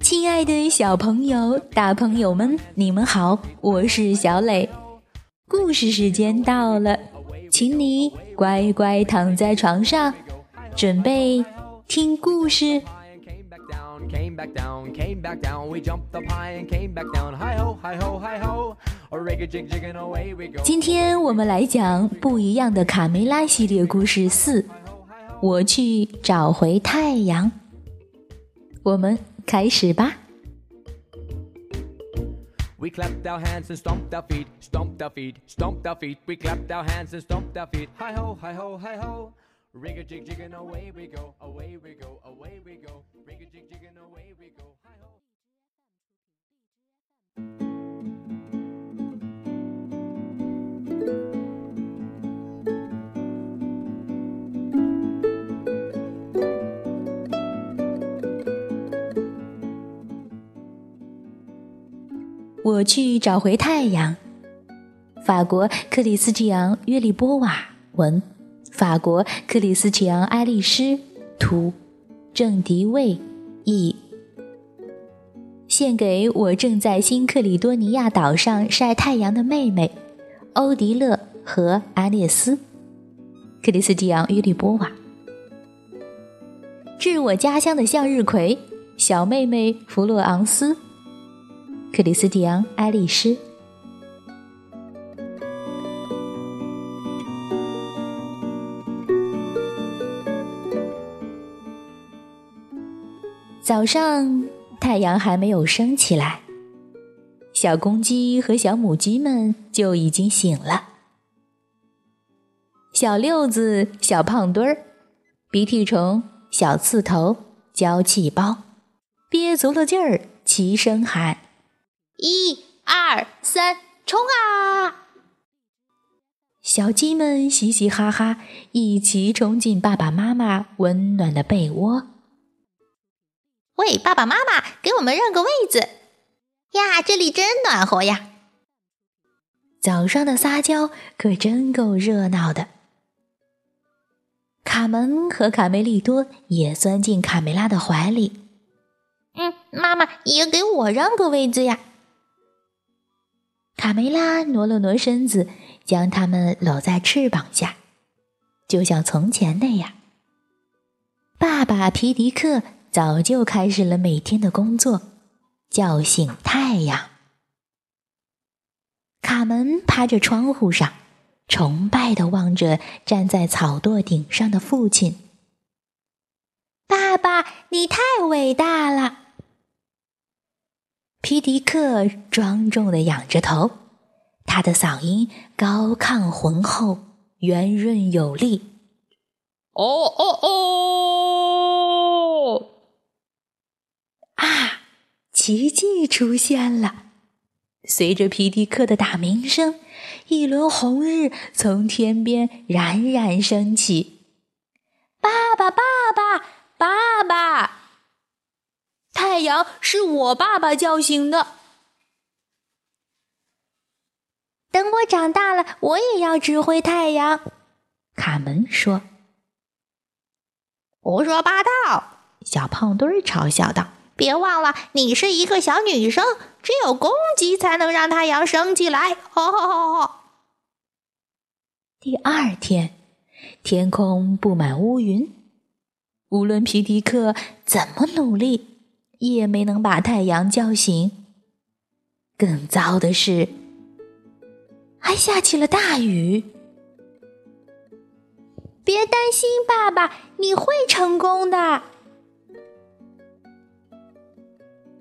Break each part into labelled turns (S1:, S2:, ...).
S1: 亲爱的小朋友、大朋友们，你们好，我是小磊。故事时间到了，请你乖乖躺在床上，准备听故事。今天我们来讲不一样的卡梅拉系列故事四，我去找回太阳。我们开始吧。我去找回太阳。法国克里斯蒂昂·约利波瓦文，法国克里斯蒂昂·爱丽丝图，郑迪卫译。献给我正在新克里多尼亚岛上晒太阳的妹妹欧迪勒和阿列斯。克里斯蒂昂·约利波瓦。致我家乡的向日葵，小妹妹弗洛昂斯。克里斯蒂昂·爱丽丝。早上，太阳还没有升起来，小公鸡和小母鸡们就已经醒了。小六子、小胖墩儿、鼻涕虫、小刺头、娇气包，憋足了劲儿，齐声喊。
S2: 一二三，冲啊！
S1: 小鸡们嘻嘻哈哈，一起冲进爸爸妈妈温暖的被窝。
S2: 喂，爸爸妈妈，给我们让个位子呀！这里真暖和呀！
S1: 早上的撒娇可真够热闹的。卡门和卡梅利多也钻进卡梅拉的怀里。
S2: 嗯，妈妈也给我让个位子呀！
S1: 卡梅拉挪了挪身子，将它们搂在翅膀下，就像从前那样。爸爸皮迪克早就开始了每天的工作，叫醒太阳。卡门趴着窗户上，崇拜的望着站在草垛顶上的父亲。
S2: 爸爸，你太伟大了！
S1: 皮迪克庄重的仰着头，他的嗓音高亢浑厚、圆润有力。
S2: 哦哦哦！
S1: 啊，奇迹出现了！随着皮迪克的打鸣声，一轮红日从天边冉冉升起。
S2: 爸爸，爸爸，爸爸！太阳是我爸爸叫醒的。等我长大了，我也要指挥太阳。
S1: 卡门说：“
S2: 胡说八道！”
S1: 小胖墩儿嘲笑道：“
S2: 别忘了，你是一个小女生，只有公鸡才能让太阳升起来。”吼吼吼吼！
S1: 第二天，天空布满乌云，无论皮迪克怎么努力。也没能把太阳叫醒。更糟的是，还下起了大雨。
S2: 别担心，爸爸，你会成功的。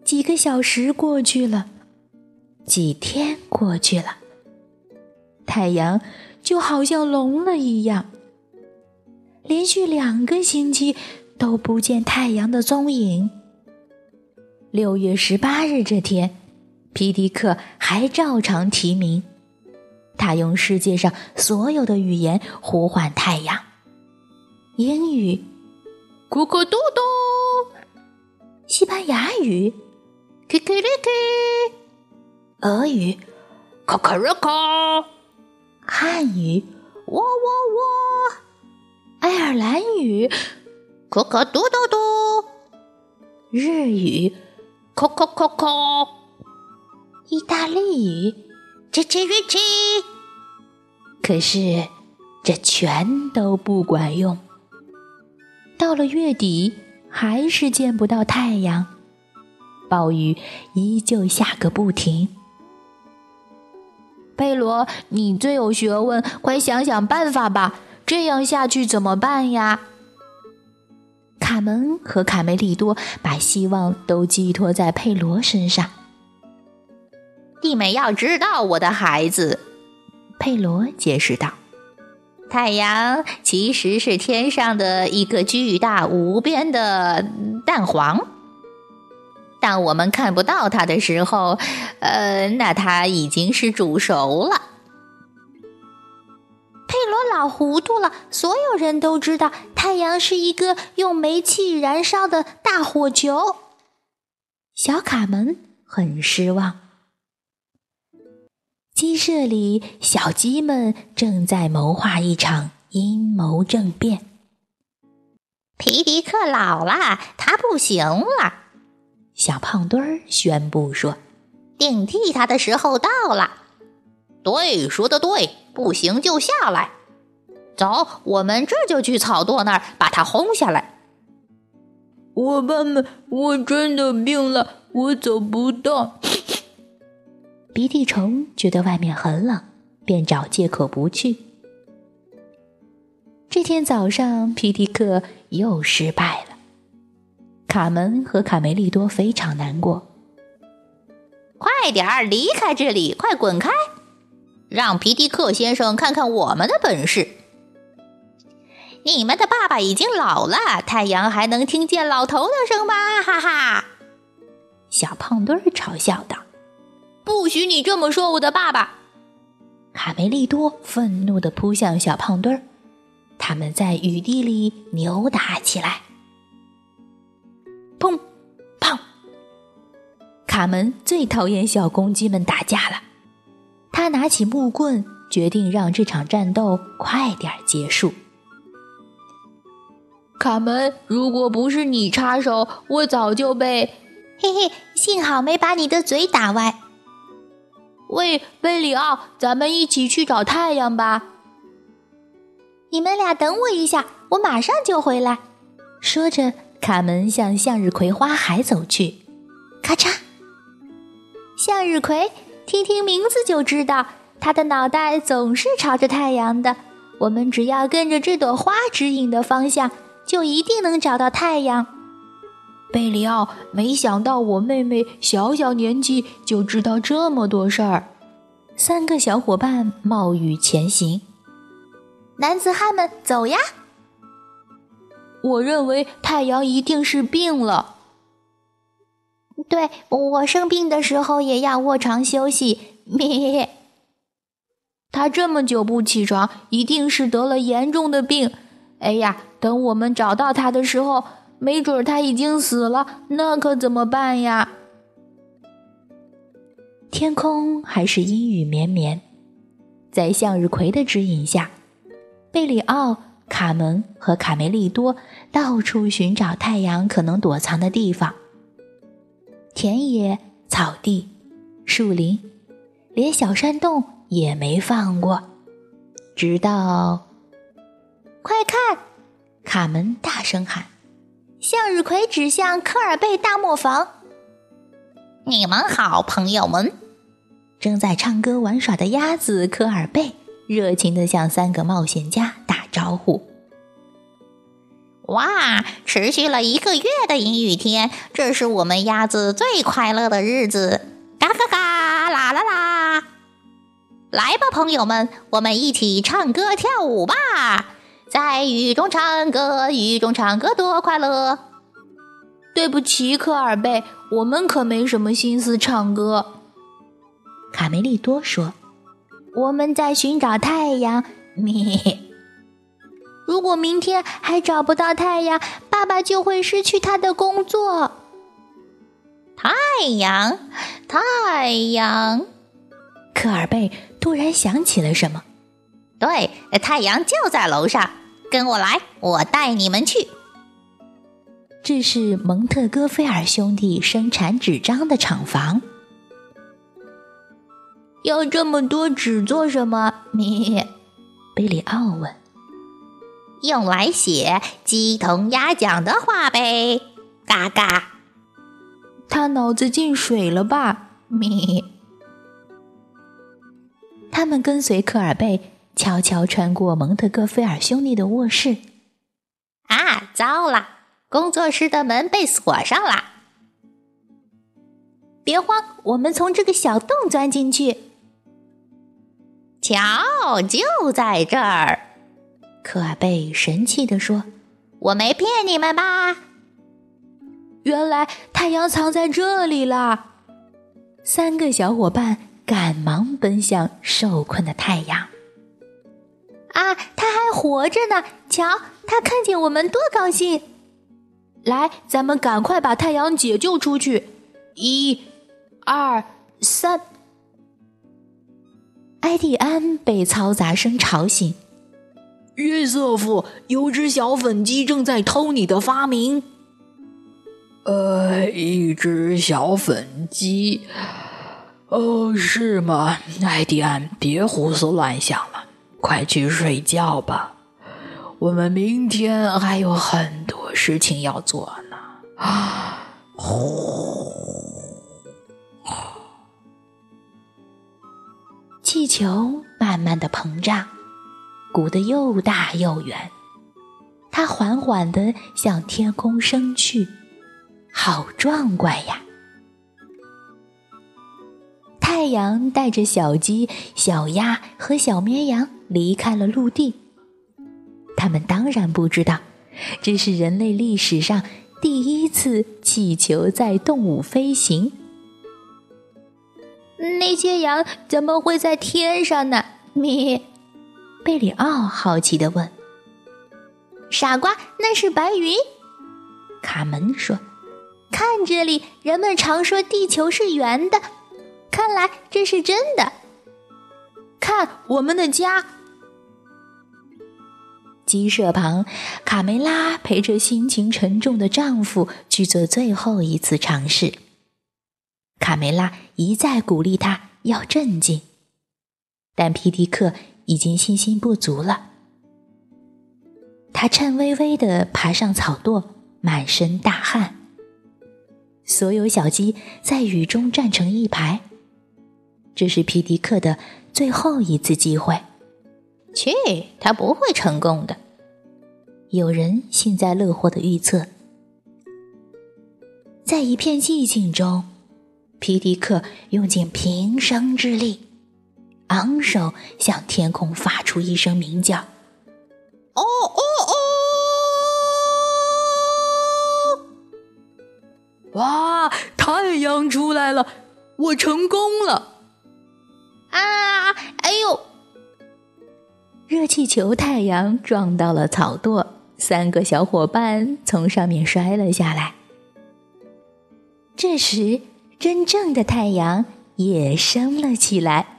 S1: 几个小时过去了，几天过去了，太阳就好像聋了一样，连续两个星期都不见太阳的踪影。六月十八日这天，皮迪克还照常提名。他用世界上所有的语言呼唤太阳：英语“
S2: 咕咕嘟嘟”，
S1: 西班牙语“
S2: k i k i l i k
S1: 俄语“
S2: k a k a r a k
S1: 汉语“
S2: 喔喔喔”，
S1: 爱尔兰语“
S2: k 可嘟嘟嘟”。
S1: 日语“ c o c o c o ”，意大利语“吱吱吱吱”。可是这全都不管用。到了月底，还是见不到太阳，暴雨依旧下个不停。
S2: 佩罗，你最有学问，快想想办法吧！这样下去怎么办呀？
S1: 卡门和卡梅利多把希望都寄托在佩罗身上。
S2: 弟妹要知道，我的孩子，
S1: 佩罗解释道：“
S2: 太阳其实是天上的一个巨大无边的蛋黄。当我们看不到它的时候，呃，那它已经是煮熟了。”
S3: 佩罗老糊涂了，所有人都知道太阳是一个用煤气燃烧的大火球。
S1: 小卡门很失望。鸡舍里，小鸡们正在谋划一场阴谋政变。
S2: 皮迪克老了，他不行了。
S1: 小胖墩儿宣布说：“
S2: 顶替他的时候到了。”
S4: 对，说的对，不行就下来。
S2: 走，我们这就去草垛那儿把它轰下来。
S5: 伙伴们，我真的病了，我走不动。
S1: 鼻涕虫觉得外面很冷，便找借口不去。这天早上，皮迪克又失败了。卡门和卡梅利多非常难过。
S2: 快点儿离开这里，快滚开！
S4: 让皮迪克先生看看我们的本事。
S2: 你们的爸爸已经老了，太阳还能听见老头的声吗？哈哈！
S1: 小胖墩儿嘲笑道：“
S2: 不许你这么说我的爸爸！”
S1: 卡梅利多愤怒地扑向小胖墩儿，他们在雨地里扭打起来。砰！砰！卡门最讨厌小公鸡们打架了。他拿起木棍，决定让这场战斗快点结束。
S5: 卡门，如果不是你插手，我早就被……
S3: 嘿嘿，幸好没把你的嘴打歪。
S5: 喂，贝里奥，咱们一起去找太阳吧。
S3: 你们俩等我一下，我马上就回来。
S1: 说着，卡门向向日葵花海走去。咔嚓，
S3: 向日葵。听听名字就知道，它的脑袋总是朝着太阳的。我们只要跟着这朵花指引的方向，就一定能找到太阳。
S5: 贝里奥，没想到我妹妹小小年纪就知道这么多事儿。
S1: 三个小伙伴冒雨前行。
S3: 男子汉们，走呀！
S5: 我认为太阳一定是病了。
S3: 对我生病的时候也要卧床休息。咩，
S5: 他这么久不起床，一定是得了严重的病。哎呀，等我们找到他的时候，没准他已经死了，那可怎么办呀？
S1: 天空还是阴雨绵绵，在向日葵的指引下，贝里奥、卡门和卡梅利多到处寻找太阳可能躲藏的地方。田野、草地、树林，连小山洞也没放过。直到，
S3: 快看！
S1: 卡门大声喊：“
S3: 向日葵指向科尔贝大磨坊。”
S2: 你们好，朋友们！
S1: 正在唱歌玩耍的鸭子科尔贝热情地向三个冒险家打招呼。
S2: 哇！持续了一个月的阴雨天，这是我们鸭子最快乐的日子！嘎嘎嘎，啦啦啦！来吧，朋友们，我们一起唱歌跳舞吧，在雨中唱歌，雨中唱歌多快乐！
S5: 对不起，科尔贝，我们可没什么心思唱歌。
S1: 卡梅利多说：“
S3: 我们在寻找太阳。”咩。如果明天还找不到太阳，爸爸就会失去他的工作。
S2: 太阳，太阳！
S1: 科尔贝突然想起了什么。
S2: 对，太阳就在楼上，跟我来，我带你们去。
S1: 这是蒙特戈菲尔兄弟生产纸张的厂房。
S5: 要这么多纸做什么？米，
S1: 贝里奥问。
S2: 用来写鸡同鸭讲的话呗。嘎嘎。
S5: 他脑子进水了吧？咪。
S1: 他们跟随科尔贝悄悄穿过蒙特戈菲尔兄弟的卧室。
S2: 啊，糟了！工作室的门被锁上了。
S3: 别慌，我们从这个小洞钻进去。
S2: 瞧，就在这儿！
S1: 可贝神气地说：“
S2: 我没骗你们吧？
S5: 原来太阳藏在这里了。”
S1: 三个小伙伴赶忙奔向受困的太阳。
S3: 啊，他还活着呢！瞧，他看见我们多高兴！
S5: 来，咱们赶快把太阳解救出去！一、二、三。
S1: 埃蒂安被嘈杂声吵醒。
S6: 约瑟夫，有只小粉鸡正在偷你的发明。
S7: 呃，一只小粉鸡。哦，是吗？艾迪安，别胡思乱想了，快去睡觉吧。我们明天还有很多事情要做呢。啊，呼。
S1: 气球慢慢的膨胀，鼓得又大又圆。它缓缓的向天空升去，好壮观呀！太阳带着小鸡、小鸭和小绵羊离开了陆地。他们当然不知道，这是人类历史上第一次气球在动物飞行。
S3: 那些羊怎么会在天上呢？米，
S1: 贝里奥好奇地问。
S3: 傻瓜，那是白云。
S1: 卡门说：“
S3: 看这里，人们常说地球是圆的，看来这是真的。
S5: 看我们的家。”
S1: 鸡舍旁，卡梅拉陪着心情沉重的丈夫去做最后一次尝试。卡梅拉一再鼓励他要镇静，但皮迪克已经信心不足了。他颤巍巍地爬上草垛，满身大汗。所有小鸡在雨中站成一排。这是皮迪克的最后一次机会。
S2: 去，他不会成功的。
S1: 有人幸灾乐祸的预测。在一片寂静中。皮迪克用尽平生之力，昂首向天空发出一声鸣叫：“
S2: 哦哦
S6: 哦！”哇，太阳出来了，我成功了！
S3: 啊，哎呦！
S1: 热气球太阳撞到了草垛，三个小伙伴从上面摔了下来。这时。真正的太阳也升了起来。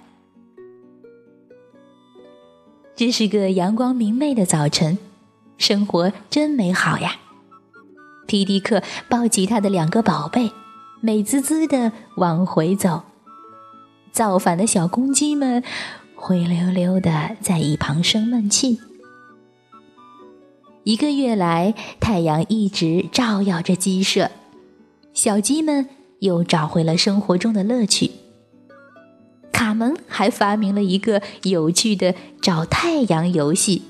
S1: 这是个阳光明媚的早晨，生活真美好呀！皮迪克抱起他的两个宝贝，美滋滋的往回走。造反的小公鸡们灰溜溜的在一旁生闷气。一个月来，太阳一直照耀着鸡舍，小鸡们。又找回了生活中的乐趣。还发明了一个有趣的找太阳游戏：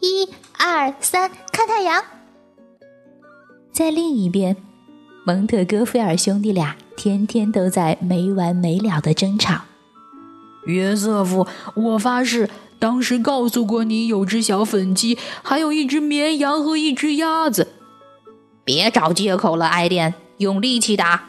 S3: 一、二、三，看太阳。
S1: 在另一边，蒙特戈菲尔兄弟俩天天都在没完没了的争吵。
S6: 约瑟夫，我发誓，当时告诉过你有只小粉鸡，还有一只绵羊和一只鸭子。
S2: 别找借口了，艾莲，用力气打。